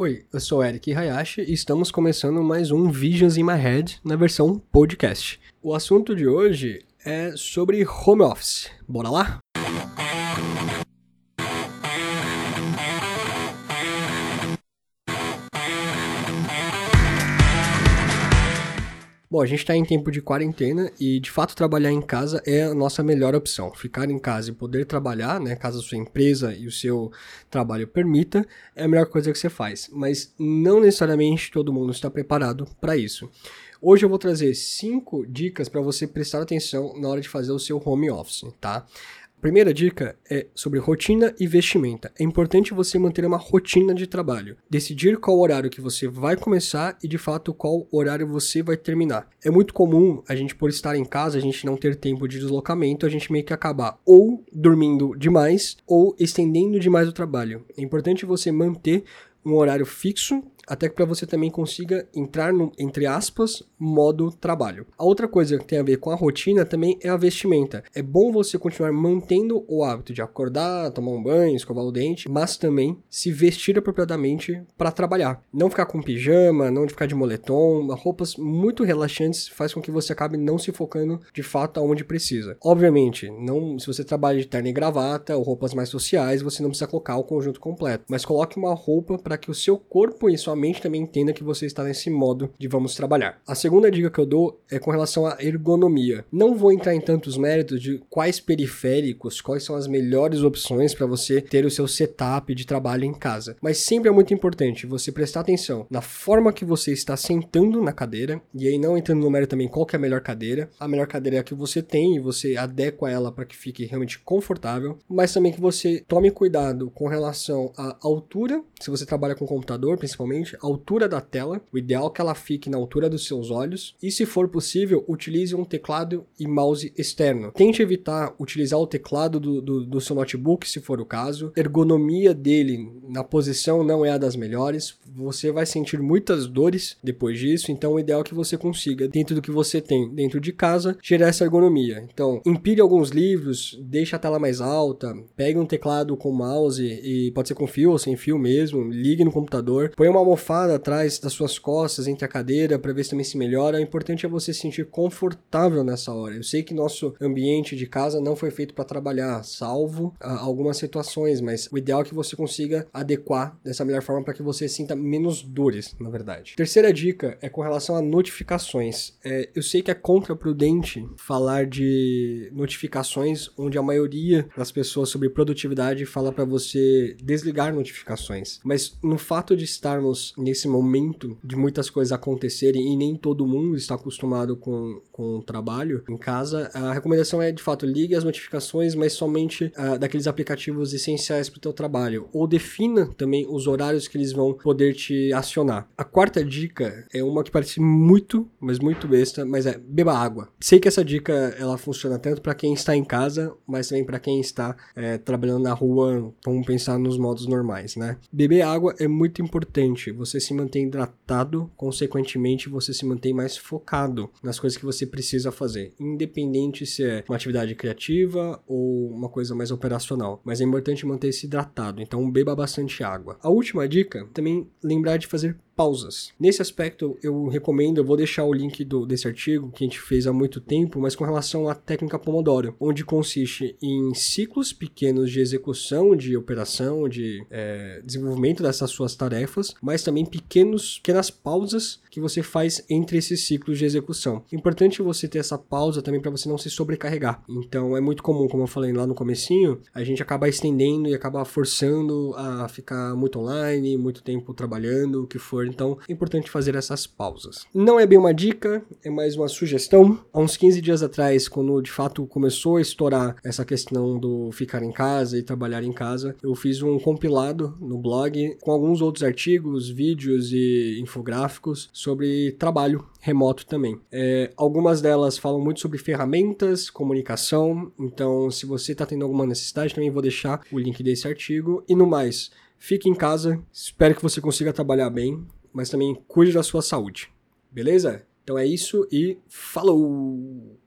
Oi, eu sou Eric Hayashi e estamos começando mais um Visions in My Head na versão podcast. O assunto de hoje é sobre home office. Bora lá? Bom, a gente está em tempo de quarentena e de fato trabalhar em casa é a nossa melhor opção. Ficar em casa e poder trabalhar, né, caso a sua empresa e o seu trabalho permita, é a melhor coisa que você faz. Mas não necessariamente todo mundo está preparado para isso. Hoje eu vou trazer cinco dicas para você prestar atenção na hora de fazer o seu home office, tá? Primeira dica é sobre rotina e vestimenta. É importante você manter uma rotina de trabalho, decidir qual horário que você vai começar e de fato qual horário você vai terminar. É muito comum a gente por estar em casa, a gente não ter tempo de deslocamento, a gente meio que acabar ou dormindo demais ou estendendo demais o trabalho. É importante você manter um horário fixo até que para você também consiga entrar no, entre aspas, modo trabalho. A outra coisa que tem a ver com a rotina também é a vestimenta. É bom você continuar mantendo o hábito de acordar, tomar um banho, escovar o dente, mas também se vestir apropriadamente para trabalhar. Não ficar com pijama, não ficar de moletom, roupas muito relaxantes faz com que você acabe não se focando de fato aonde precisa. Obviamente, não, se você trabalha de terno e gravata ou roupas mais sociais, você não precisa colocar o conjunto completo, mas coloque uma roupa para que o seu corpo e sua mente também entenda que você está nesse modo de vamos trabalhar. A segunda dica que eu dou é com relação à ergonomia. Não vou entrar em tantos méritos de quais periféricos, quais são as melhores opções para você ter o seu setup de trabalho em casa, mas sempre é muito importante você prestar atenção na forma que você está sentando na cadeira, e aí não entrando no mérito também qual é a melhor cadeira. A melhor cadeira é a que você tem e você adequa ela para que fique realmente confortável, mas também que você tome cuidado com relação à altura, se você trabalha com computador principalmente, a altura da tela, o ideal é que ela fique na altura dos seus olhos, e se for possível, utilize um teclado e mouse externo. Tente evitar utilizar o teclado do, do, do seu notebook, se for o caso. Ergonomia dele na posição não é a das melhores, você vai sentir muitas dores depois disso, então o ideal é que você consiga, dentro do que você tem dentro de casa, gerar essa ergonomia. Então, empilhe alguns livros, deixe a tela mais alta, pegue um teclado com mouse e pode ser com fio ou sem fio mesmo, ligue no computador, põe uma almofada atrás das suas costas, entre a cadeira, para ver se também se melhora. O importante é você se sentir confortável nessa hora. Eu sei que nosso ambiente de casa não foi feito para trabalhar, salvo ah, algumas situações, mas o ideal é que você consiga adequar dessa melhor forma para que você sinta menos dores, na verdade. Terceira dica é com relação a notificações. É, eu sei que é contraprudente falar de notificações onde a maioria das pessoas sobre produtividade fala para você desligar notificações, mas no fato de estarmos nesse momento de muitas coisas acontecerem e nem todo mundo está acostumado com, com o trabalho em casa, a recomendação é de fato ligue as notificações, mas somente uh, daqueles aplicativos essenciais para o teu trabalho. Ou defina também os horários que eles vão poder te acionar. A quarta dica é uma que parece muito, mas muito besta, mas é beba água. Sei que essa dica ela funciona tanto para quem está em casa, mas também para quem está é, trabalhando na rua, vamos pensar nos modos normais, né? Beber água é muito você se mantém hidratado, consequentemente você se mantém mais focado nas coisas que você precisa fazer, independente se é uma atividade criativa ou uma coisa mais operacional. Mas é importante manter-se hidratado, então beba bastante água. A última dica, também lembrar de fazer pausas. Nesse aspecto, eu recomendo, eu vou deixar o link do, desse artigo que a gente fez há muito tempo, mas com relação à técnica Pomodoro, onde consiste em ciclos pequenos de execução, de operação, de é, desenvolvimento dessas suas tarefas, mas também pequenos, pequenas pausas que você faz entre esses ciclos de execução. Importante você ter essa pausa também para você não se sobrecarregar. Então é muito comum, como eu falei lá no comecinho, a gente acaba estendendo e acaba forçando a ficar muito online, muito tempo trabalhando, o que for então é importante fazer essas pausas. Não é bem uma dica, é mais uma sugestão. Há uns 15 dias atrás, quando de fato começou a estourar essa questão do ficar em casa e trabalhar em casa, eu fiz um compilado no blog com alguns outros artigos, vídeos e infográficos sobre trabalho remoto também. É, algumas delas falam muito sobre ferramentas, comunicação, então se você está tendo alguma necessidade, também vou deixar o link desse artigo. E no mais, fique em casa, espero que você consiga trabalhar bem mas também cuide da sua saúde. Beleza? Então é isso e falou!